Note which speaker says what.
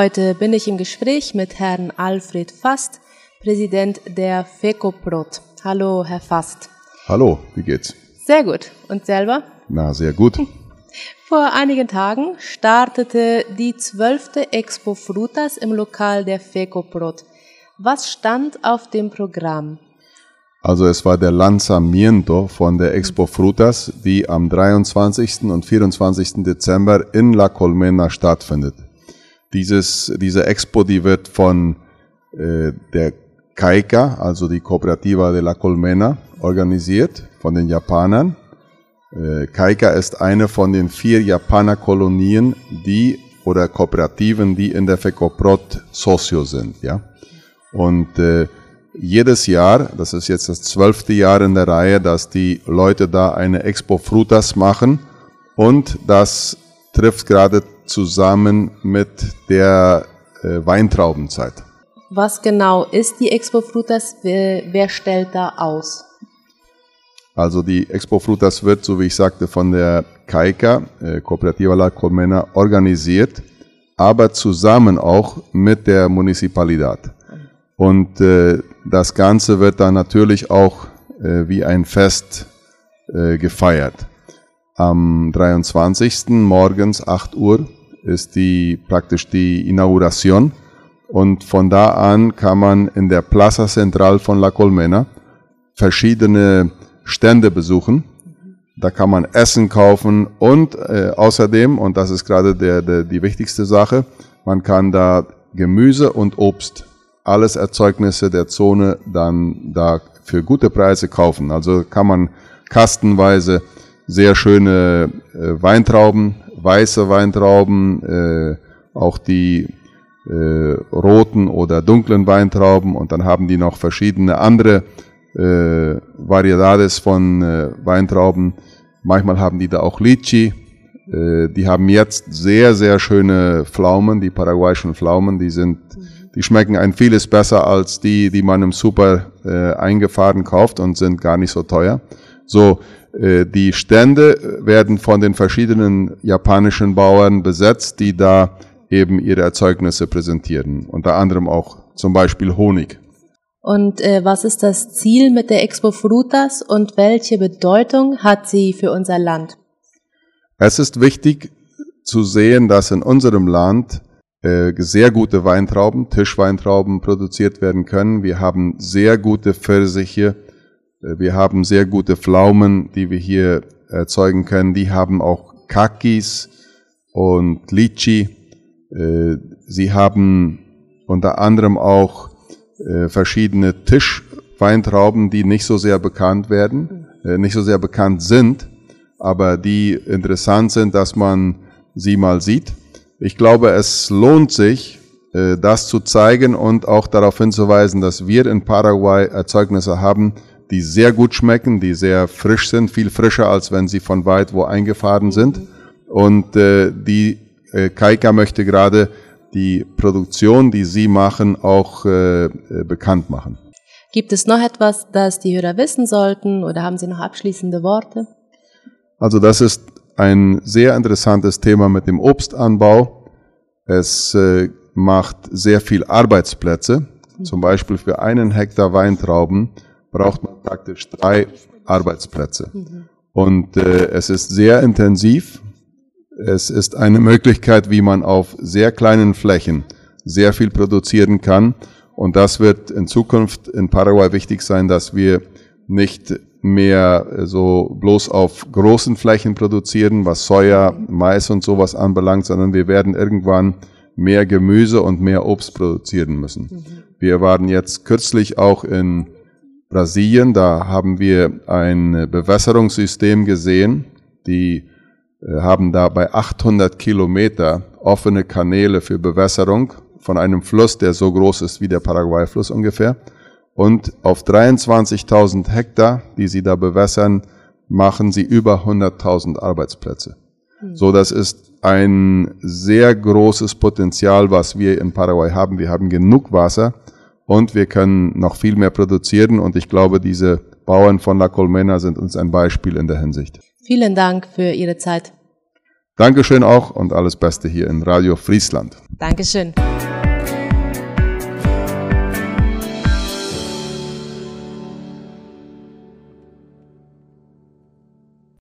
Speaker 1: Heute bin ich im Gespräch mit Herrn Alfred Fast, Präsident der FECOPROT. Hallo, Herr Fast.
Speaker 2: Hallo, wie geht's?
Speaker 1: Sehr gut. Und selber?
Speaker 2: Na, sehr gut.
Speaker 1: Vor einigen Tagen startete die zwölfte Expo Frutas im Lokal der FECOPROT. Was stand auf dem Programm?
Speaker 2: Also es war der Lanzamiento von der Expo Frutas, die am 23. und 24. Dezember in La Colmena stattfindet. Dieses, diese Expo, die wird von äh, der Kaika, also die Cooperativa de la Colmena, organisiert von den Japanern. Äh, Kaika ist eine von den vier Japanerkolonien, die oder Kooperativen, die in der FECOPROT Socio sind, ja. Und äh, jedes Jahr, das ist jetzt das zwölfte Jahr in der Reihe, dass die Leute da eine Expo Frutas machen und das trifft gerade zusammen mit der äh, Weintraubenzeit.
Speaker 1: Was genau ist die Expo Frutas? Wer, wer stellt da aus?
Speaker 2: Also die Expo Frutas wird, so wie ich sagte, von der CAICA, äh, Cooperativa La Colmena, organisiert, aber zusammen auch mit der Municipalidad. Und äh, das Ganze wird dann natürlich auch äh, wie ein Fest äh, gefeiert. Am 23. morgens 8 Uhr ist die praktisch die Inauguration und von da an kann man in der Plaza Central von La Colmena verschiedene Stände besuchen. Da kann man Essen kaufen und äh, außerdem, und das ist gerade der, der, die wichtigste Sache, man kann da Gemüse und Obst alles Erzeugnisse der Zone dann da für gute Preise kaufen. Also kann man kastenweise sehr schöne äh, Weintrauben, weiße Weintrauben, äh, auch die äh, roten oder dunklen Weintrauben und dann haben die noch verschiedene andere äh, Variedades von äh, Weintrauben. Manchmal haben die da auch Litchi. Äh, die haben jetzt sehr, sehr schöne Pflaumen, die paraguayischen Pflaumen, die sind die schmecken ein vieles besser als die, die man im Super äh, eingefahren kauft und sind gar nicht so teuer. So, die Stände werden von den verschiedenen japanischen Bauern besetzt, die da eben ihre Erzeugnisse präsentieren. Unter anderem auch zum Beispiel Honig.
Speaker 1: Und äh, was ist das Ziel mit der Expo Frutas und welche Bedeutung hat sie für unser Land?
Speaker 2: Es ist wichtig zu sehen, dass in unserem Land äh, sehr gute Weintrauben, Tischweintrauben produziert werden können. Wir haben sehr gute Pfirsiche, äh, wir haben sehr gute Pflaumen, die wir hier erzeugen können. Die haben auch Kakis und Litchi. Äh, sie haben unter anderem auch verschiedene Tischweintrauben, die nicht so sehr bekannt werden, nicht so sehr bekannt sind, aber die interessant sind, dass man sie mal sieht. Ich glaube, es lohnt sich, äh, das zu zeigen und auch darauf hinzuweisen, dass wir in Paraguay Erzeugnisse haben, die sehr gut schmecken, die sehr frisch sind, viel frischer, als wenn sie von weit wo eingefahren sind. Und äh, die äh, Kaika möchte gerade die Produktion, die sie machen, auch äh, äh, bekannt machen.
Speaker 1: Gibt es noch etwas, das die Hörer wissen sollten oder haben Sie noch abschließende Worte?
Speaker 2: Also das ist ein sehr interessantes Thema mit dem Obstanbau. Es äh, macht sehr viel Arbeitsplätze. Zum Beispiel für einen Hektar Weintrauben braucht man praktisch drei Arbeitsplätze. Und äh, es ist sehr intensiv. Es ist eine Möglichkeit, wie man auf sehr kleinen Flächen sehr viel produzieren kann. Und das wird in Zukunft in Paraguay wichtig sein, dass wir nicht mehr so bloß auf großen Flächen produzieren, was Soja, Mais und sowas anbelangt, sondern wir werden irgendwann mehr Gemüse und mehr Obst produzieren müssen. Wir waren jetzt kürzlich auch in Brasilien, da haben wir ein Bewässerungssystem gesehen, die äh, haben da bei 800 Kilometer offene Kanäle für Bewässerung von einem Fluss, der so groß ist wie der Paraguay-Fluss ungefähr. Und auf 23.000 Hektar, die sie da bewässern, machen sie über 100.000 Arbeitsplätze. Mhm. So, das ist ein sehr großes Potenzial, was wir in Paraguay haben. Wir haben genug Wasser und wir können noch viel mehr produzieren. Und ich glaube, diese Bauern von La Colmena sind uns ein Beispiel in der Hinsicht.
Speaker 1: Vielen Dank für Ihre Zeit.
Speaker 2: Dankeschön auch und alles Beste hier in Radio Friesland.
Speaker 1: Dankeschön.